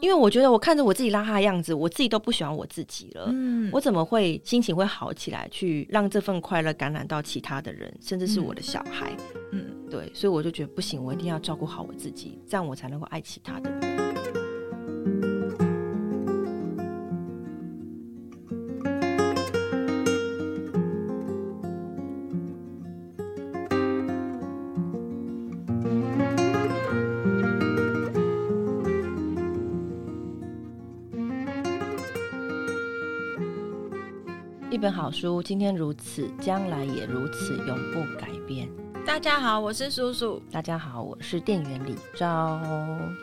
因为我觉得我看着我自己邋遢的样子，我自己都不喜欢我自己了。嗯，我怎么会心情会好起来，去让这份快乐感染到其他的人，甚至是我的小孩？嗯，对，所以我就觉得不行，我一定要照顾好我自己，这样我才能够爱其他的人。一本好书，今天如此，将来也如此，永不改变。大家好，我是叔叔。大家好，我是店员李昭。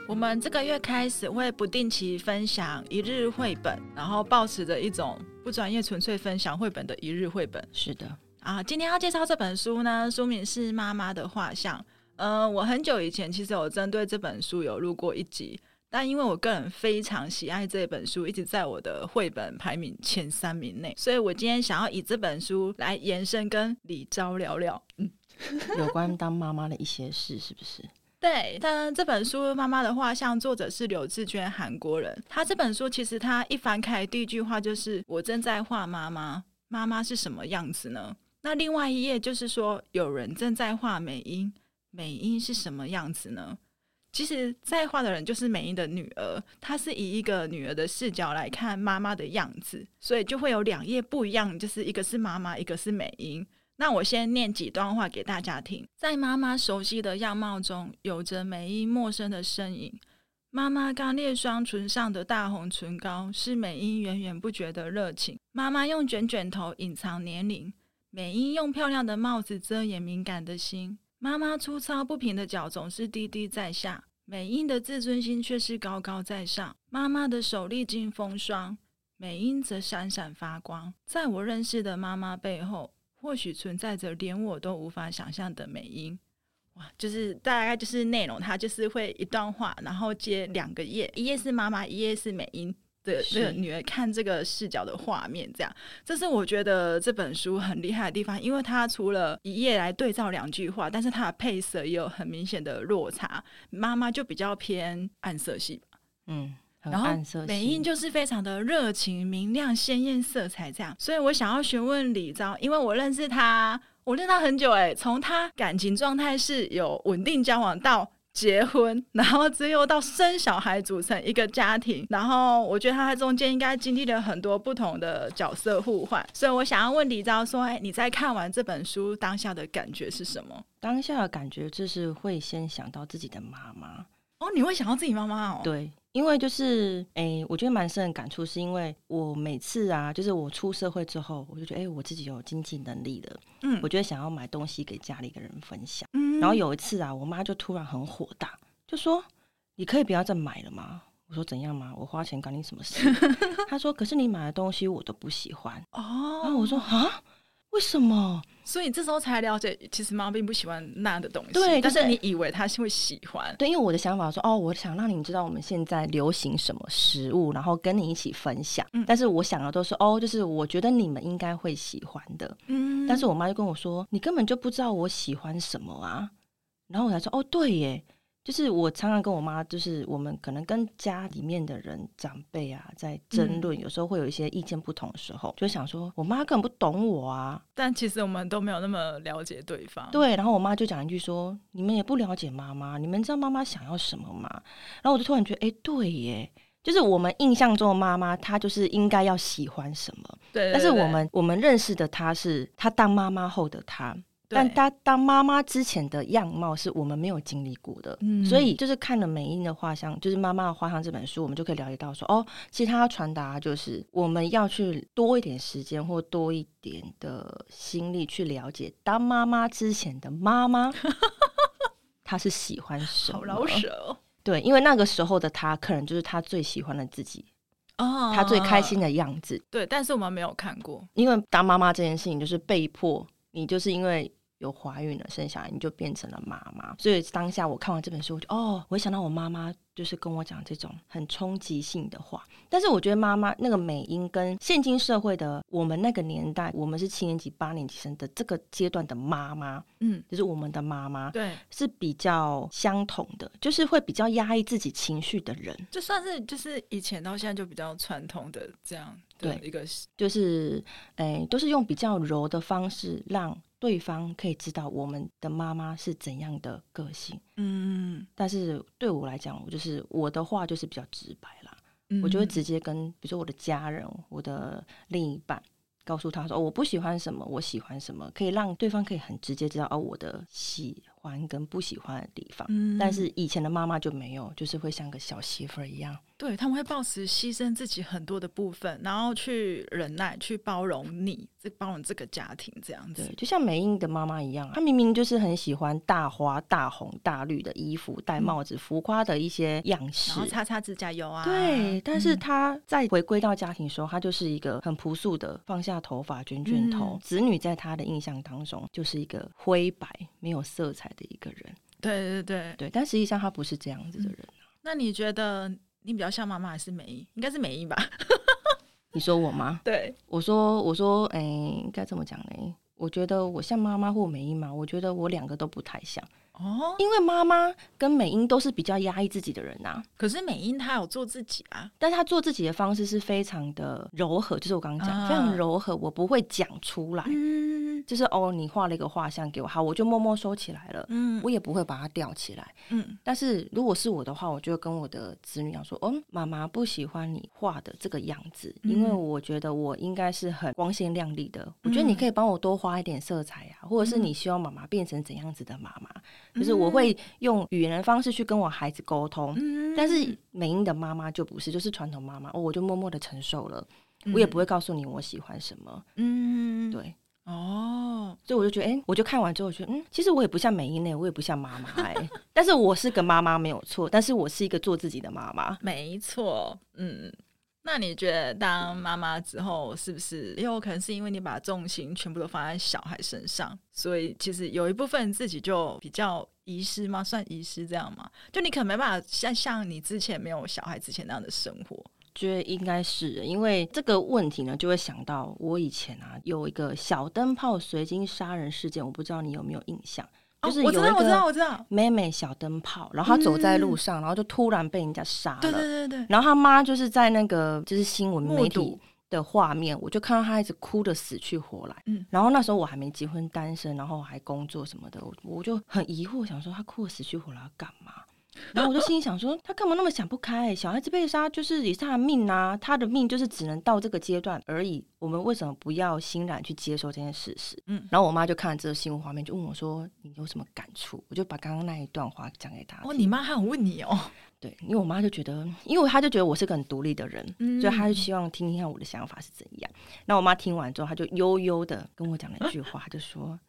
我们这个月开始会不定期分享一日绘本，然后保持着一种不专业、纯粹分享绘本的一日绘本。是的啊，今天要介绍这本书呢，书名是《妈妈的画像》。嗯、呃，我很久以前其实有针对这本书有录过一集。但因为我个人非常喜爱这本书，一直在我的绘本排名前三名内，所以我今天想要以这本书来延伸，跟李昭聊聊，嗯，有关当妈妈的一些事，是不是？对，但这本书《妈妈的画像》作者是刘志娟，韩国人。他这本书其实他一翻开，第一句话就是“我正在画妈妈，妈妈是什么样子呢？”那另外一页就是说有人正在画美英，美英是什么样子呢？其实在画的人就是美英的女儿，她是以一个女儿的视角来看妈妈的样子，所以就会有两页不一样，就是一个是妈妈，一个是美英。那我先念几段话给大家听。在妈妈熟悉的样貌中，有着美英陌生的身影。妈妈刚裂双唇上的大红唇膏，是美英源源不绝的热情。妈妈用卷卷头隐藏年龄，美英用漂亮的帽子遮掩敏感的心。妈妈粗糙不平的脚总是低低在下，美英的自尊心却是高高在上。妈妈的手历经风霜，美英则闪闪发光。在我认识的妈妈背后，或许存在着连我都无法想象的美英。哇，就是大概就是内容，它就是会一段话，然后接两个页，一页是妈妈，一页是美英。对，这个女儿看这个视角的画面，这样，这是我觉得这本书很厉害的地方，因为它除了一页来对照两句话，但是它的配色也有很明显的落差。妈妈就比较偏暗色系，嗯。然后美英就是非常的热情、明亮、鲜艳色彩这样。所以我想要询问李昭，因为我认识他，我认识他很久哎，从他感情状态是有稳定交往到。结婚，然后只有到生小孩，组成一个家庭。然后我觉得他在中间应该经历了很多不同的角色互换。所以我想要问李昭说：“哎，你在看完这本书当下的感觉是什么？”当下的感觉就是会先想到自己的妈妈。哦，你会想到自己妈妈哦？对。因为就是诶、欸，我觉得蛮深的感触，是因为我每次啊，就是我出社会之后，我就觉得诶、欸，我自己有经济能力了，嗯，我觉得想要买东西给家里的人分享，嗯，然后有一次啊，我妈就突然很火大，就说：“你可以不要再买了吗？”我说：“怎样嘛？我花钱干你什么事？” 她说：“可是你买的东西我都不喜欢。”哦，然后我说：“啊。”为什么？所以这时候才了解，其实妈妈并不喜欢那样的东西。对，但是你以为她是会喜欢。对，因为我的想法说，哦，我想让你们知道我们现在流行什么食物，然后跟你一起分享。嗯。但是我想的都是，哦，就是我觉得你们应该会喜欢的。嗯。但是我妈就跟我说，你根本就不知道我喜欢什么啊。然后我才说，哦，对耶。就是我常常跟我妈，就是我们可能跟家里面的人长辈啊在争论，嗯，有时候会有一些意见不同的时候，就想说我妈根本不懂我啊。但其实我们都没有那么了解对方。对，然后我妈就讲一句说：“你们也不了解妈妈，你们知道妈妈想要什么吗？”然后我就突然觉得，哎，对耶，就是我们印象中的妈妈，她就是应该要喜欢什么。对，对，对，但是我们我们认识的她是她当妈妈后的她。但她当妈妈之前的样貌是我们没有经历过的，嗯，所以就是看了美英的画像，就是妈妈的画像这本书，我们就可以了解到说，哦，其实她要传达就是我们要去多一点时间或多一点的心力去了解当妈妈之前的妈妈，她是喜欢什么？好老手，对，因为那个时候的她可能就是她最喜欢的自己哦，她最开心的样子。对，但是我们没有看过，因为当妈妈这件事情就是被迫。你就是因为有怀孕了，生小孩，你就变成了妈妈。所以当下我看完这本书，我就哦，我想到我妈妈就是跟我讲这种很冲击性的话。但是我觉得妈妈那个美英跟现今社会的我们那个年代，我们是七年级、八年级生的这个阶段的妈妈，嗯，就是我们的妈妈，对，是比较相同的，就是会比较压抑自己情绪的人，就算是就是以前到现在就比较传统的这样，对，一个就是哎，都是用比较柔的方式让。对方可以知道我们的妈妈是怎样的个性，嗯，但是对我来讲，我就是我的话就是比较直白啦，嗯，我就会直接跟，比如说我的家人、我的另一半，告诉他说，哦，我不喜欢什么，我喜欢什么，可以让对方可以很直接知道哦，我的喜欢跟不喜欢的地方。嗯，但是以前的妈妈就没有，就是会像个小媳妇儿一样。对，他们会抱持牺牲自己很多的部分，然后去忍耐、去包容你，这包容这个家庭这样子。对，就像美英的妈妈一样，她明明就是很喜欢大花、大红、大绿的衣服、戴帽子、浮夸的一些样式，然后擦擦指甲油啊。对，但是她在回归到家庭的时候，她就是一个很朴素的，放下头发、卷卷头。嗯、子女在她的印象当中就是一个灰白、没有色彩的一个人。对对对对，但实际上她不是这样子的人、啊嗯。那你觉得？你比较像妈妈还是美英？应该是美英吧？你说我吗？对，我说，我说，哎、欸，应该怎么讲呢？我觉得我像妈妈或美英嘛？我觉得我两个都不太像。哦，因为妈妈跟美英都是比较压抑自己的人呐、啊。可是美英她有做自己啊，但是她做自己的方式是非常的柔和，就是我刚刚讲、啊、非常柔和，我不会讲出来。嗯，就是哦，你画了一个画像给我，好，我就默默收起来了。嗯，我也不会把它吊起来。嗯，但是如果是我的话，我就会跟我的子女讲说，哦，妈妈不喜欢你画的这个样子，嗯、因为我觉得我应该是很光鲜亮丽的。嗯、我觉得你可以帮我多花一点色彩啊，或者是你希望妈妈变成怎样子的妈妈。就是我会用语言的方式去跟我孩子沟通，嗯、但是美英的妈妈就不是，就是传统妈妈，哦，我就默默的承受了，嗯、我也不会告诉你我喜欢什么，嗯，对，哦，所以我就觉得，哎、欸，我就看完之后我觉得，嗯，其实我也不像美英那，我也不像妈妈，哎，但是我是个妈妈没有错，但是我是一个做自己的妈妈，没错，嗯。那你觉得当妈妈之后，是不是也有可能是因为你把重心全部都放在小孩身上，所以其实有一部分自己就比较遗失吗？算遗失这样吗？就你可能没办法像像你之前没有小孩之前那样的生活。觉得应该是因为这个问题呢，就会想到我以前啊有一个小灯泡随机杀人事件，我不知道你有没有印象。就是有一个妹妹小灯泡，然后她走在路上，然后就突然被人家杀了。对对对对。然后她妈就是在那个就是新闻媒体的画面，我就看到她一直哭的死去活来。嗯。然后那时候我还没结婚，单身，然后还工作什么的，我我就很疑惑，想说她哭的死去活来要干嘛？然后我就心里想说，他干嘛那么想不开？小孩子被杀就是也是他的命啊，他的命就是只能到这个阶段而已。我们为什么不要欣然去接受这件事实？嗯，然后我妈就看了这个新闻画面，就问我说：“你有什么感触？”我就把刚刚那一段话讲给她。哦，你妈还有问你哦？对，因为我妈就觉得，因为她就觉得我是个很独立的人，嗯、所以她就希望听听看我的想法是怎样。那我妈听完之后，她就悠悠的跟我讲了一句话，就说。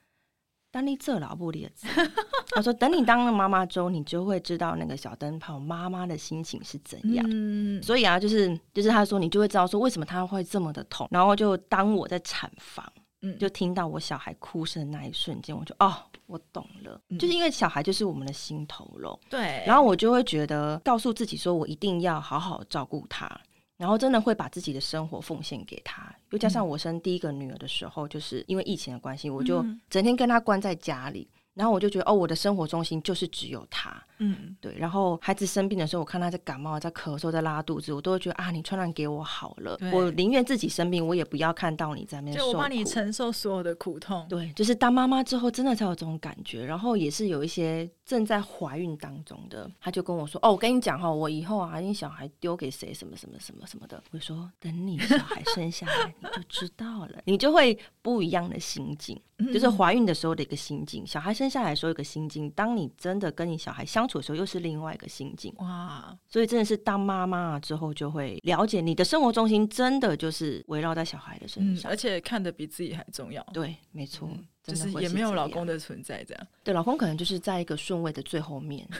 当你这老不列子，他说：“等你当了妈妈之后，你就会知道那个小灯泡妈妈的心情是怎样。嗯、所以啊，就是就是他说，你就会知道说为什么他会这么的痛。然后就当我在产房，嗯，就听到我小孩哭声的那一瞬间，我就哦，我懂了，嗯、就是因为小孩就是我们的心头肉。对，然后我就会觉得告诉自己说，我一定要好好照顾他。”然后真的会把自己的生活奉献给他，又加上我生第一个女儿的时候，就是因为疫情的关系，我就整天跟他关在家里。然后我就觉得，哦，我的生活中心就是只有他，嗯，对。然后孩子生病的时候，我看他在感冒、在咳嗽、在拉肚子，我都会觉得啊，你传染给我好了，我宁愿自己生病，我也不要看到你在那边受苦。就我帮你承受所有的苦痛。对，就是当妈妈之后，真的才有这种感觉。然后也是有一些正在怀孕当中的，他就跟我说，哦，我跟你讲哈，我以后啊，你小孩丢给谁，什么什么什么什么的，我说等你小孩生下来，你就知道了，你就会不一样的心境。就是怀孕的时候的一个心境，小孩生下来的时候一个心境，当你真的跟你小孩相处的时候，又是另外一个心境。哇！所以真的是当妈妈之后，就会了解你的生活中心真的就是围绕在小孩的身上，嗯，而且看得比自己还重要。对，没错，嗯，就是也没有老公的存在这样。对，老公可能就是在一个顺位的最后面。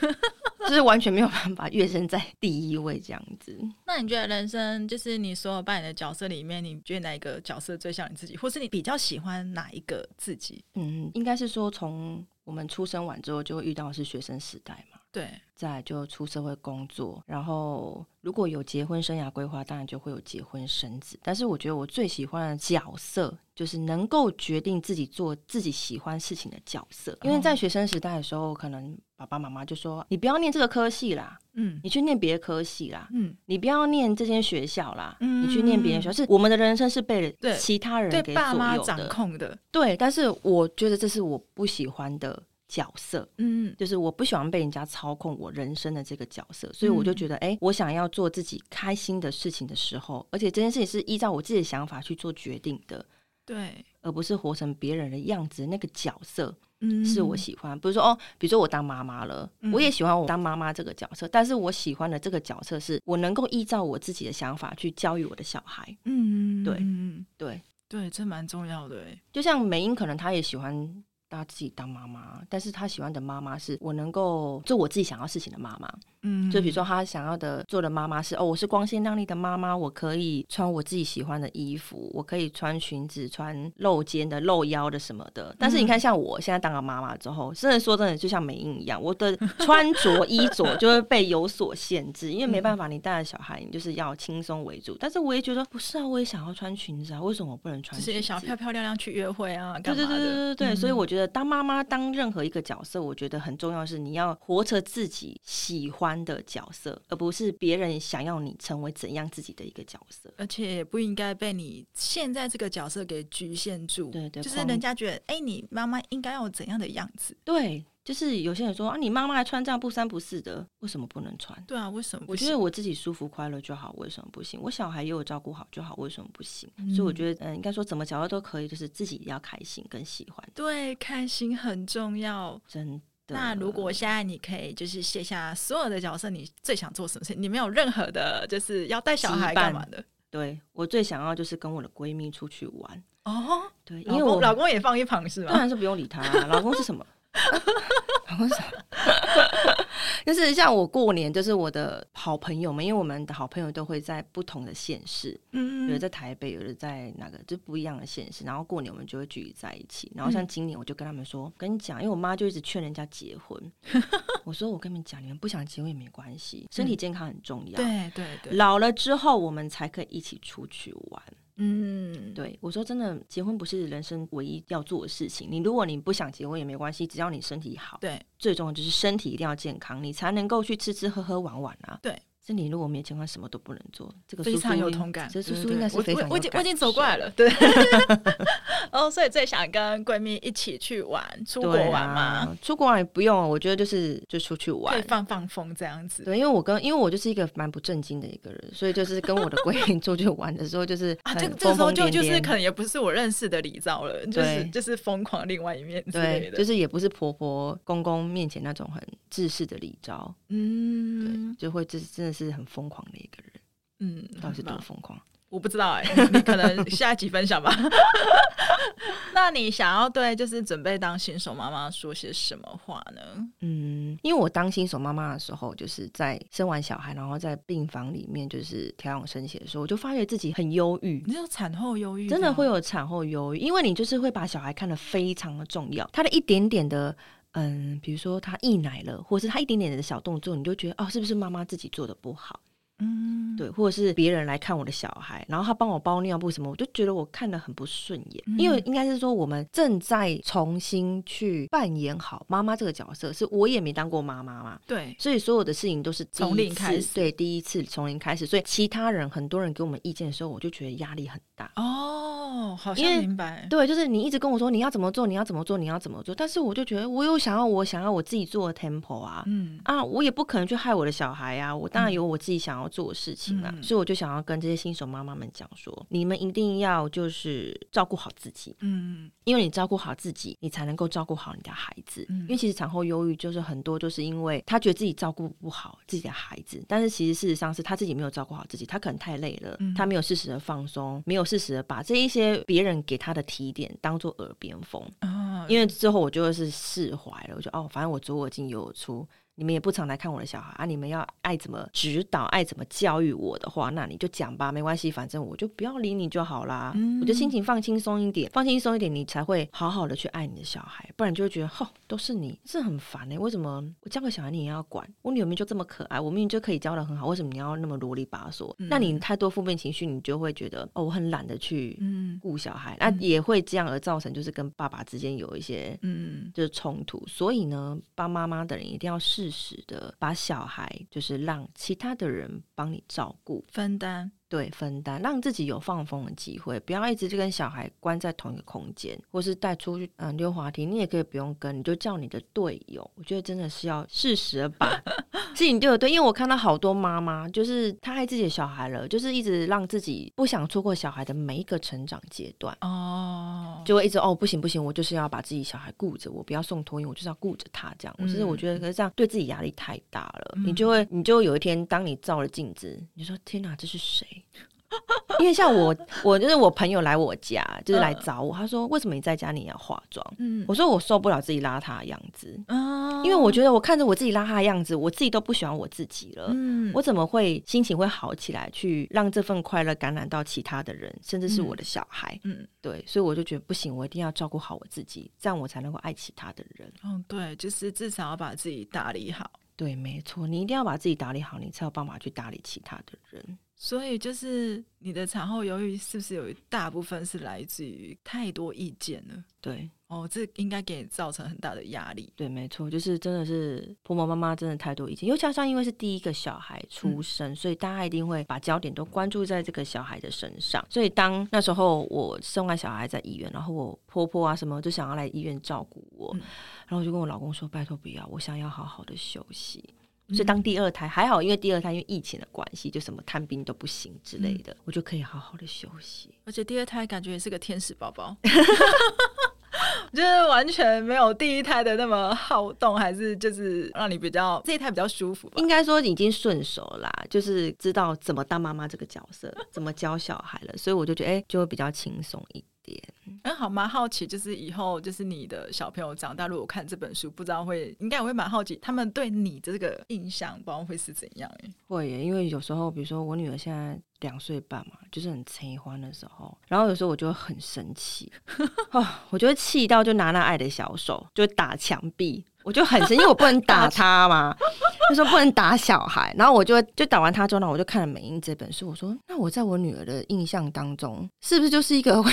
就是完全没有办法跃升在第一位这样子。那你觉得人生就是你所有扮演的角色里面，你觉得哪一个角色最像你自己，或是你比较喜欢哪一个自己？嗯，应该是说从我们出生完之后就会遇到的是学生时代嘛。对，再就出社会工作，然后如果有结婚生涯规划，当然就会有结婚生子。但是我觉得我最喜欢的角色，就是能够决定自己做自己喜欢事情的角色。因为在学生时代的时候，可能爸爸妈妈就说：“你不要念这个科系啦，嗯，你去念别的科系啦，嗯，你不要念这间学校啦，嗯，你去念别的学校。”是我们的人生是被其他人给左右的，掌控的。对，但是我觉得这是我不喜欢的。角色，嗯，就是我不喜欢被人家操控我人生的这个角色，所以我就觉得，哎、欸，我想要做自己开心的事情的时候，而且这件事情是依照我自己的想法去做决定的，对，而不是活成别人的样子。那个角色，嗯，是我喜欢。比如说，哦，比如说我当妈妈了，嗯、我也喜欢我当妈妈这个角色，但是我喜欢的这个角色是我能够依照我自己的想法去教育我的小孩。嗯，对，对，对，这蛮重要的。就像梅英，可能她也喜欢。他自己当妈妈，但是他喜欢的妈妈是我能够做我自己想要事情的妈妈。嗯，就比如说他想要的做的妈妈是哦，我是光鲜亮丽的妈妈，我可以穿我自己喜欢的衣服，我可以穿裙子，穿露肩的、露腰的什么的。但是你看，像我现在当了妈妈之后，真的说真的，就像美英一样，我的 穿着衣着就会被有所限制，因为没办法，你带着小孩，你就是要轻松为主。但是我也觉得不是啊，我也想要穿裙子啊，为什么我不能穿裙子？就是想要漂漂亮亮去约会啊？对对对对对对，嗯、所以我觉得当妈妈当任何一个角色，我觉得很重要的是你要活成自己喜欢的角色。而不是别人想要你成为怎样自己的一个角色，而且也不应该被你现在这个角色给局限住。对对，就是人家觉得，哎、欸，你妈妈应该要有怎样的样子？对，就是有些人说啊，你妈妈还穿这样不三不四的，为什么不能穿？对啊，为什么？我觉得我自己舒服快乐就好，为什么不行？我小孩也有照顾好就好，为什么不行？嗯、所以我觉得，嗯，应该说怎么角色都可以，就是自己要开心跟喜欢。对，开心很重要，真。那如果现在你可以就是卸下所有的角色，你最想做什么事？你没有任何的，就是要带小孩干嘛的？对，我最想要就是跟我的闺蜜出去玩哦。对，因为我老公也放一旁是吗？当然是不用理他啊。老公是什么？就是像我过年，就是我的好朋友们，因为我们的好朋友都会在不同的县市，嗯，有的在台北，有的在哪个，就不一样的县市。然后过年我们就会聚集在一起。然后像今年，我就跟他们说，跟你讲，因为我妈就一直劝人家结婚。我说我跟你们讲，你们不想结婚也没关系，身体健康很重要。对对对，老了之后我们才可以一起出去玩。嗯，对，我说真的，结婚不是人生唯一要做的事情。你如果你不想结婚也没关系，只要你身体好。对，最重要就是身体一定要健康，你才能够去吃吃喝喝玩玩啊。对。身体如果没健康，什么都不能做。这个非常有同感，这叔叔应该是非常有感。我已经我已经走过来了，对。哦，所以最想跟闺蜜一起去玩，出国玩吗？出国玩也不用，我觉得就是就出去玩，可以放放风这样子。对，因为我跟因为我就是一个蛮不正经的一个人，所以就是跟我的闺蜜出去玩的时候，就是 啊，这这时候就就是可能也不是我认识的李兆了，就是就是疯狂另外一面之类的，就是也不是婆婆公公面前那种很制式的李兆，嗯，对，就会这真的是很疯狂的。一个人，嗯，到底是多疯狂？我不知道哎、欸，你可能下一集分享吧。那你想要对就是准备当新手妈妈说些什么话呢？嗯，因为我当新手妈妈的时候，就是在生完小孩，然后在病房里面就是调养身体的时候，我就发觉自己很忧郁。你有产后忧郁？真的会有产后忧郁，因为你就是会把小孩看得非常的重要，他的一点点的，嗯，比如说他溢奶了，或者是他一点点的小动作，你就觉得哦，是不是妈妈自己做的不好？嗯，对，或者是别人来看我的小孩，然后他帮我包尿布什么，我就觉得我看得很不顺眼。嗯、因为应该是说，我们正在重新去扮演好妈妈这个角色，是我也没当过妈妈嘛。对，所以所有的事情都是从零开始，对，第一次从零开始。所以其他人很多人给我们意见的时候，我就觉得压力很大。哦，好像明白。对，就是你一直跟我说你要怎么做，你要怎么做，你要怎么做，但是我就觉得我有想要我想要我自己做的 tempo 啊，嗯啊，我也不可能去害我的小孩啊，我当然有我自己想要做的事情啊，嗯、所以我就想要跟这些新手妈妈们讲说，你们一定要就是照顾好自己，嗯，因为你照顾好自己，你才能够照顾好你的孩子。嗯、因为其实产后忧郁就是很多就是因为他觉得自己照顾不好自己的孩子，但是其实事实上是他自己没有照顾好自己，他可能太累了，嗯、他没有适时的放松，没有适时的把这一些别人给他的提点当做耳边风。啊。因为之后我就会是释怀了，我就哦，反正我左耳进右耳出。你们也不常来看我的小孩啊，你们要爱怎么指导，爱怎么教育我的话，那你就讲吧，没关系，反正我就不要理你就好啦。嗯、我就心情放轻松一点，放轻松一点，你才会好好的去爱你的小孩，不然就会觉得，吼，都是你，这很烦哎、欸，为什么我教个小孩你也要管？我女儿明明就这么可爱，我明明就可以教的很好，为什么你要那么啰里吧嗦？嗯、那你太多负面情绪，你就会觉得，哦，我很懒得去顾小孩，嗯、那也会这样而造成就是跟爸爸之间有一些嗯，就是冲突。所以呢，帮妈妈的人一定要适适时的把小孩，就是让其他的人帮你照顾、分担。对，分担，让自己有放风的机会，不要一直就跟小孩关在同一个空间，或是带出去嗯溜滑梯，你也可以不用跟，你就叫你的队友。我觉得真的是要适时的把 自己队友对，因为我看到好多妈妈，就是她爱自己的小孩了，就是一直让自己不想错过小孩的每一个成长阶段哦，就会一直哦不行不行，我就是要把自己小孩顾着，我不要送托婴，我就是要顾着他这样。我其实我觉得可是这样对自己压力太大了，嗯、你就会你就有一天当你照了镜子，你说天哪，这是谁？因为像我，我就是我朋友来我家，就是来找我。他说：“为什么你在家你要化妆？”嗯，我说：“我受不了自己邋遢的样子。”嗯，因为我觉得我看着我自己邋遢的样子，我自己都不喜欢我自己了。嗯，我怎么会心情会好起来，去让这份快乐感染到其他的人，甚至是我的小孩？嗯，对，所以我就觉得不行，我一定要照顾好我自己，这样我才能够爱其他的人。嗯，对，就是至少要把自己打理好。对，没错，你一定要把自己打理好，你才有办法去打理其他的人。所以就是你的产后忧郁是不是有一大部分是来自于太多意见了？对，哦，这应该给你造成很大的压力。对，没错，就是真的是婆婆妈妈真的太多意见，又加上因为是第一个小孩出生，嗯、所以大家一定会把焦点都关注在这个小孩的身上。所以当那时候我生完小孩在医院，然后我婆婆啊什么就想要来医院照顾我，嗯、然后我就跟我老公说：“拜托不要，我想要好好的休息。”所以当第二胎还好，因为第二胎因为疫情的关系，就什么探病都不行之类的，嗯、我就可以好好的休息。而且第二胎感觉也是个天使宝宝，就是完全没有第一胎的那么好动，还是就是让你比较这一胎比较舒服。应该说已经顺手啦，就是知道怎么当妈妈这个角色，怎么教小孩了，所以我就觉得哎、欸，就会比较轻松一点。嗯，好，蛮好奇，就是以后就是你的小朋友长大，如果看这本书，不知道会应该也会蛮好奇，他们对你的这个印象，不知道会是怎样？哎，会耶，因为有时候，比如说我女儿现在两岁半嘛，就是很催欢的时候，然后有时候我就会很生气，哦，我就会气到就拿那爱的小手就打墙壁，我就很生气，因为我不能打他嘛。他说不能打小孩，然后我就就打完他之后呢，我就看了美英这本书，我说那我在我女儿的印象当中，是不是就是一个会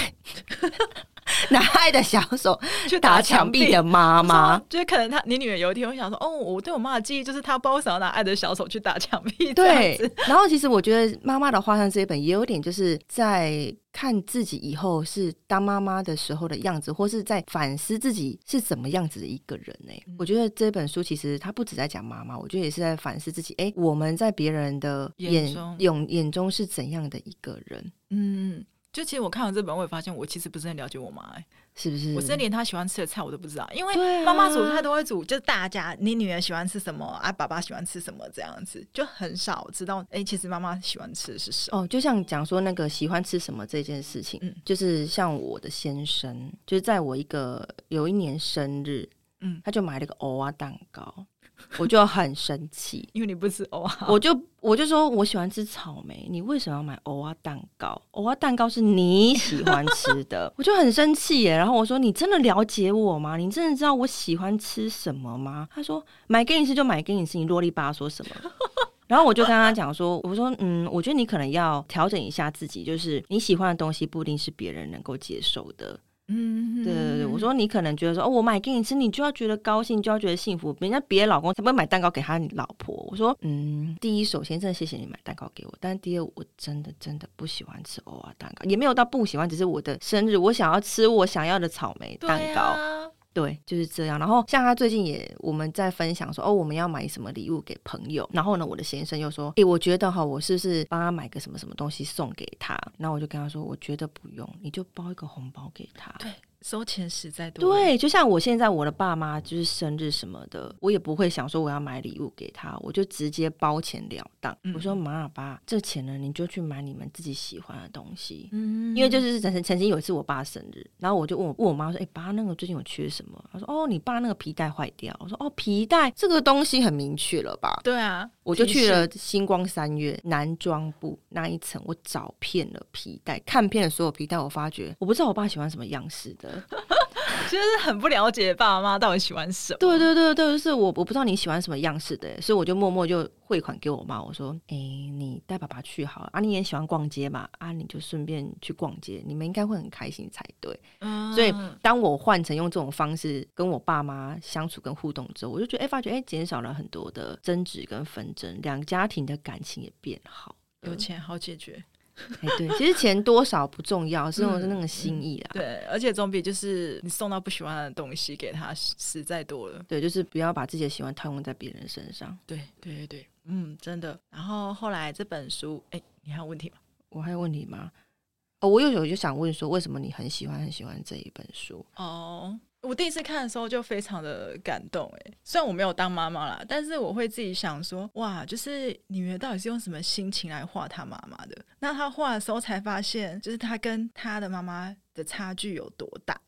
拿爱的小手 去打墙壁的妈妈？就是可能他你女儿有一天会想说，哦，我对我妈的记忆就是她不知道为什么要拿爱的小手去打墙壁。对，然后其实我觉得妈妈的画像这一本也有点就是在。看自己以后是当妈妈的时候的样子，或是在反思自己是怎么样子的一个人呢、我觉得这本书其实它不止在讲妈妈，我觉得也是在反思自己。哎、欸，我们在别人的眼眼中，眼中是怎样的一个人？嗯。就其实我看完这本，我也发现我其实不是很了解我妈、欸，是不是？我甚至连她喜欢吃的菜我都不知道，因为妈妈煮菜都会煮，就是大家你女儿喜欢吃什么啊，爸爸喜欢吃什么这样子，就很少知道。哎、欸，其实妈妈喜欢吃的是什么？哦，就像讲说那个喜欢吃什么这件事情，嗯，就是像我的先生，就是在我一个有一年生日，嗯，他就买了个欧啊蛋糕。我就很生气，因为你不吃欧啊，我就我就说我喜欢吃草莓，你为什么要买欧啊蛋糕？欧啊蛋糕是你喜欢吃的，我就很生气耶。然后我说你真的了解我吗？你真的知道我喜欢吃什么吗？他说买给你吃就买给你吃，你啰里吧嗦什么？然后我就跟他讲说，我说嗯，我觉得你可能要调整一下自己，就是你喜欢的东西不一定是别人能够接受的。嗯，对对对，我说你可能觉得说哦，我买给你吃，你就要觉得高兴，就要觉得幸福。人家别的老公才不会买蛋糕给他老婆。我说嗯，第一，首先真的谢谢你买蛋糕给我，但第二，我真的真的不喜欢吃欧啊蛋糕，也没有到不喜欢，只是我的生日，我想要吃我想要的草莓蛋糕。对，就是这样。然后像他最近也我们在分享说，哦，我们要买什么礼物给朋友。然后呢，我的先生又说，诶，我觉得哈，我是不是帮他买个什么什么东西送给他？然后我就跟他说，我觉得不用，你就包一个红包给他。对。收钱实在多。对，就像我现在我的爸妈就是生日什么的，我也不会想说我要买礼物给他，我就直接包钱了当。嗯、我说妈爸，这钱呢你就去买你们自己喜欢的东西。嗯，因为就是曾曾经有一次我爸生日，然后我就问我问我妈说，哎、欸、爸，那个最近有缺什么？他说哦，你爸那个皮带坏掉。我说哦，皮带这个东西很明确了吧？对啊，我就去了星光三月男装部那一层，我找遍了皮带，看遍了所有皮带，我发觉我不知道我爸喜欢什么样式的。其实很不了解爸爸妈妈到底喜欢什么。对对对对，就是我我不知道你喜欢什么样式的，所以我就默默就汇款给我妈。我说：“哎、欸，你带爸爸去好了啊，你也喜欢逛街嘛，啊，你就顺便去逛街，你们应该会很开心才对。嗯”所以当我换成用这种方式跟我爸妈相处跟互动之后，我就觉得哎、欸，发觉哎，减、欸、少了很多的争执跟纷争，两家庭的感情也变好，有钱好解决。哎，对，其实钱多少不重要，是用的是那个心意啦。嗯、对，而且总比就是你送到不喜欢的东西给他实在多了。对，就是不要把自己的喜欢套用在别人身上。对，对，对，对，嗯，真的。然后后来这本书，哎，你还有问题吗？我还有问题吗？哦，我有有就想问说，为什么你很喜欢很喜欢这一本书？哦。我第一次看的时候就非常的感动，哎，虽然我没有当妈妈啦，但是我会自己想说，哇，就是女儿到底是用什么心情来画她妈妈的？那她画的时候才发现，就是她跟她的妈妈的差距有多大。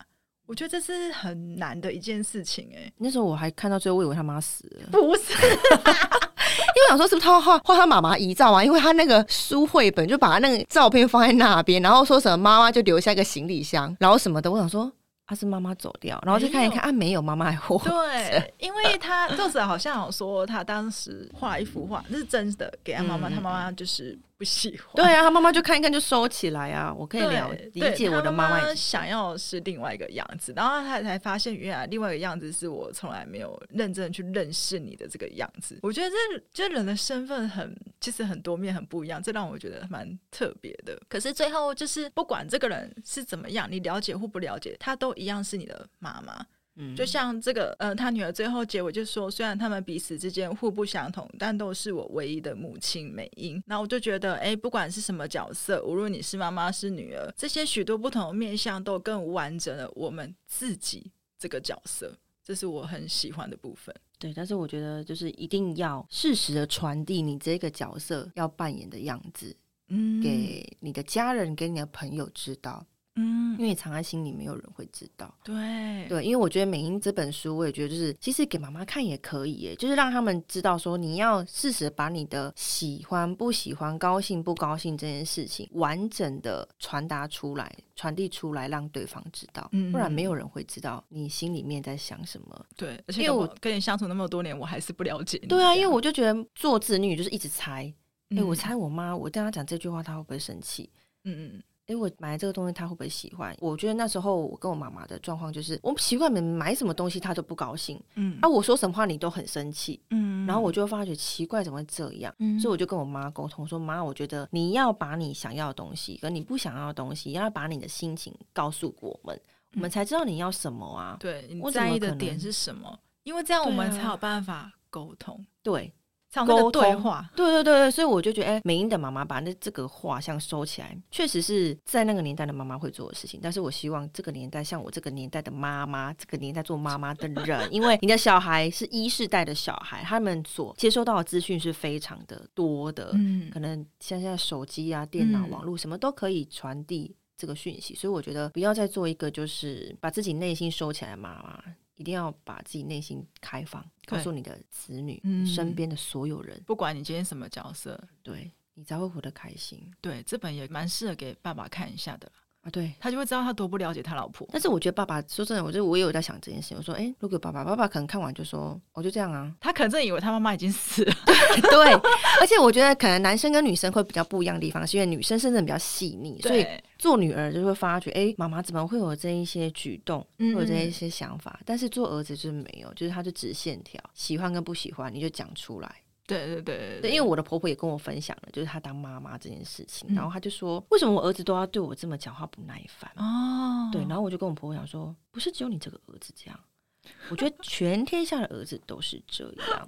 我觉得这是很难的一件事情，哎，那时候我还看到最后，我以为他妈死了，不是，因为我想说是不是他画画他妈妈遗照啊？因为他那个书绘本就把他那个照片放在那边，然后说什么妈妈就留下一个行李箱，然后什么的，我想说。他是妈妈走掉，然后再看一看啊，没有妈妈还活着。对，因为他作者好像有说，他当时画一幅画，那是真的，给他妈妈，他妈妈就是。不喜欢，对啊，他妈妈就看一看就收起来啊。我可以了理解我的妈妈想要是另外一个样子，然后他才发现原来另外一个样子是我从来没有认真去认识你的这个样子。我觉得这这人的身份很其实很多面很不一样，这让我觉得蛮特别的。可是最后就是不管这个人是怎么样，你了解或不了解，他都一样是你的妈妈。就像这个，呃，他女儿最后结尾就说，虽然他们彼此之间互不相同，但都是我唯一的母亲美英。那我就觉得，哎，不管是什么角色，无论你是妈妈是女儿，这些许多不同的面相都更完整了我们自己这个角色，这是我很喜欢的部分。对，但是我觉得就是一定要适时的传递你这个角色要扮演的样子，嗯，给你的家人，给你的朋友知道。嗯，因为藏在心里，没有人会知道。对对，因为我觉得美英这本书，我也觉得就是，其实给妈妈看也可以耶，就是让他们知道说，你要适时把你的喜欢、不喜欢、高兴、不高兴这件事情，完整的传达出来、传递出来，让对方知道。嗯，不然没有人会知道你心里面在想什么。对，而且因为我跟你相处那么多年，我还是不了解你。对啊，因为我就觉得做子女就是一直猜。哎，我猜我妈，我跟她讲这句话，她会不会生气？嗯嗯。哎，我买这个东西，他会不会喜欢？我觉得那时候我跟我妈妈的状况就是，我们习惯买买什么东西，他都不高兴。嗯，啊，我说什么话你都很生气。嗯，然后我就发觉奇怪，怎么会这样？嗯，所以我就跟我妈沟通说，妈，我觉得你要把你想要的东西跟你不想要的东西，要把你的心情告诉我们，我们才知道你要什么啊。对，你在意的点是什么？因为这样我们才有办法沟通。对。沟对话，对对对对，所以我就觉得，哎、欸，美英的妈妈把那这个画像收起来，确实是在那个年代的妈妈会做的事情。但是我希望这个年代，像我这个年代的妈妈，这个年代做妈妈的人，因为你的小孩是一世代的小孩，他们所接收到的资讯是非常的多的，嗯，可能像现在手机啊、电脑、网络什么都可以传递这个讯息，所以我觉得不要再做一个就是把自己内心收起来的妈妈。一定要把自己内心开放，告诉你的子女、嗯、身边的所有人，不管你今天什么角色，对你才会活得开心。对，这本也蛮适合给爸爸看一下的啊。对，他就会知道他多不了解他老婆。但是我觉得爸爸说真的，我就我也有在想这件事情。我说，哎，如果爸爸爸爸可能看完就说，我、哦、就这样啊。他可能真的以为他妈妈已经死了。对，而且我觉得可能男生跟女生会比较不一样的地方，是因为女生甚至比较细腻，所以做女儿就会发觉，哎，妈妈怎么会有这一些举动，会有这一些想法？嗯、但是做儿子就是没有，就是他就直线条，喜欢跟不喜欢你就讲出来。对对对对，对，因为我的婆婆也跟我分享了，就是她当妈妈这件事情，嗯、然后她就说，为什么我儿子都要对我这么讲话不耐烦？哦，对，然后我就跟我婆婆讲说，不是只有你这个儿子这样，我觉得全天下的儿子都是这样。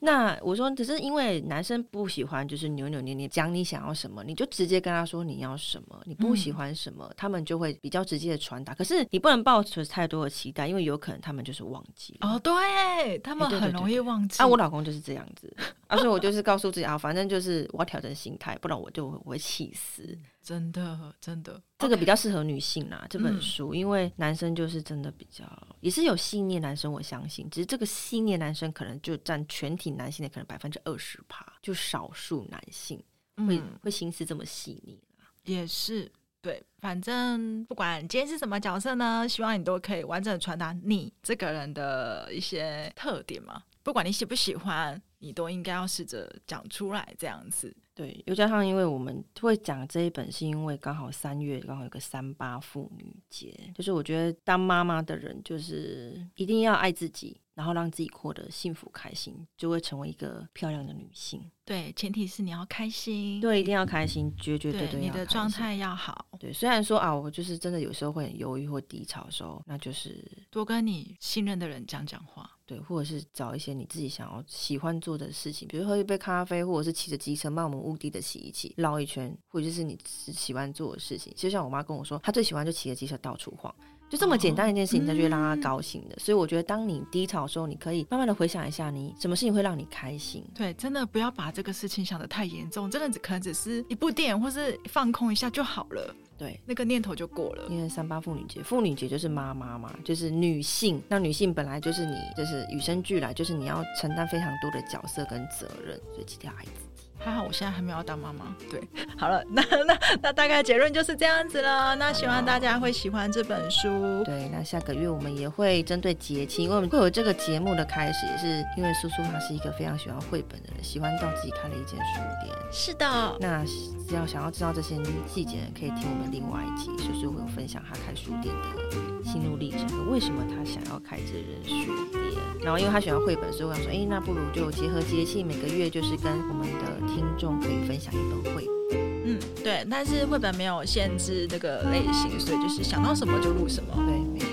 那我说，只是因为男生不喜欢，就是扭扭捏捏讲你想要什么，你就直接跟他说你要什么，你不喜欢什么，嗯、他们就会比较直接的传达。可是你不能抱持太多的期待，因为有可能他们就是忘记哦，对他们很容易忘记。啊，我老公就是这样子，而且、啊、我就是告诉自己啊，反正就是我要调整心态，不然我就我会气死。真的，真的，这个比较适合女性啦。这本书，因为男生就是真的比较，也是有细腻男生，我相信，只是这个细腻男生可能就占全体男性的可能百分之二十趴，就少数男性会、嗯、会心思这么细腻。也是，对，反正不管今天是什么角色呢，希望你都可以完整的传达你这个人的一些特点嘛。不管你喜不喜欢，你都应该要试着讲出来，这样子。对，又加上因为我们会讲这一本，是因为刚好三月刚好有个三八妇女节，就是我觉得当妈妈的人就是一定要爱自己，然后让自己过得幸福开心，就会成为一个漂亮的女性。对，前提是你要开心。对，一定要开心，绝绝对对，对，你的状态要好。对，虽然说啊，我就是真的有时候会很忧郁或低潮的时候，那就是多跟你信任的人讲讲话。对，或者是找一些你自己想要喜欢做的事情，比如喝一杯咖啡，或者是骑着机车漫无目的地的洗衣机绕一圈，或者是你喜欢做的事情。就像我妈跟我说，她最喜欢就骑着机车到处晃。就这么简单一件事情，她就会让她高兴的。哦嗯、所以我觉得，当你低潮的时候，你可以慢慢的回想一下，你什么事情会让你开心。对，真的不要把这个事情想得太严重，真的只可能只是一部电影，或是放空一下就好了。对，那个念头就过了。因为三八妇女节，妇女节就是妈妈嘛，就是女性。那女性本来就是你，就是与生俱来，就是你要承担非常多的角色跟责任，所以记得要爱自己。还好我现在还没有当妈妈。对，好了，那那那大概结论就是这样子了。那希望大家会喜欢这本书。对，那下个月我们也会针对节气，因为我们会有这个节目的开始，也是因为苏苏她是一个非常喜欢绘本的人，喜欢到自己开了一间书店。是的。那只要想要知道这些细节，可以听我们另外一集，苏苏会有分享她开书店的心路历程为什么她想要开这间书店。然后因为她喜欢绘本，所以我想说，哎，那不如就结合节气，每个月就是跟我们的。听众可以分享一本绘本，嗯，对，但是绘本没有限制这个类型，所以就是想到什么就录什么，对，没错。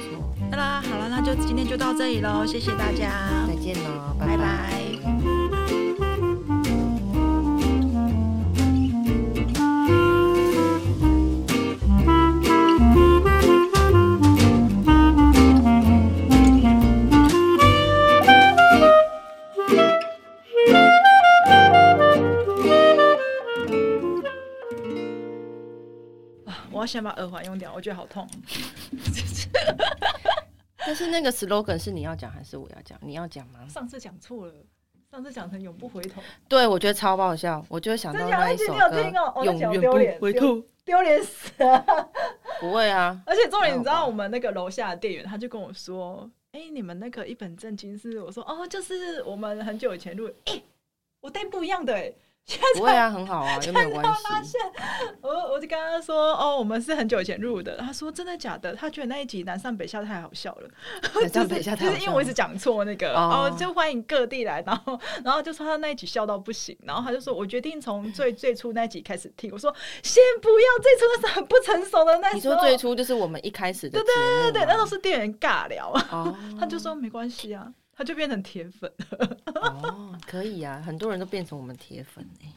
那啦，好了，那就今天就到这里喽，谢谢大家，再见喽，拜拜。拜拜。先把耳环用掉，我觉得好痛。但是那个 slogan 是你要讲还是我要讲？你要讲吗？上次讲错了，上次讲成永不回头。对，我觉得超爆笑，我就想到那一首歌，永远不回头，丢脸死了。不会啊，而且重点你知道，我们那个楼下的店员他就跟我说：“哎、欸，你们那个一本正经是？”我说：“哦，就是我们很久以前录。欸”哎，我带不一样的哎、欸。不会啊，很好啊，又没有关系。我我就跟他说，哦，我们是很久以前入的。他说真的假的？他觉得那一集南上北下太好笑了。南上北下太好笑了，就是因为我一直讲错那个，哦，就欢迎各地来，然后然后就说他那一集笑到不行，然后他就说我决定从最 最初那一集开始听。我说先不要，最初那是很不成熟的那时候。你说最初就是我们一开始的，对对对对，那都是店员尬聊。哦，他就说没关系啊，他就变成铁粉。哦，可以啊，很多人都变成我们铁粉哎。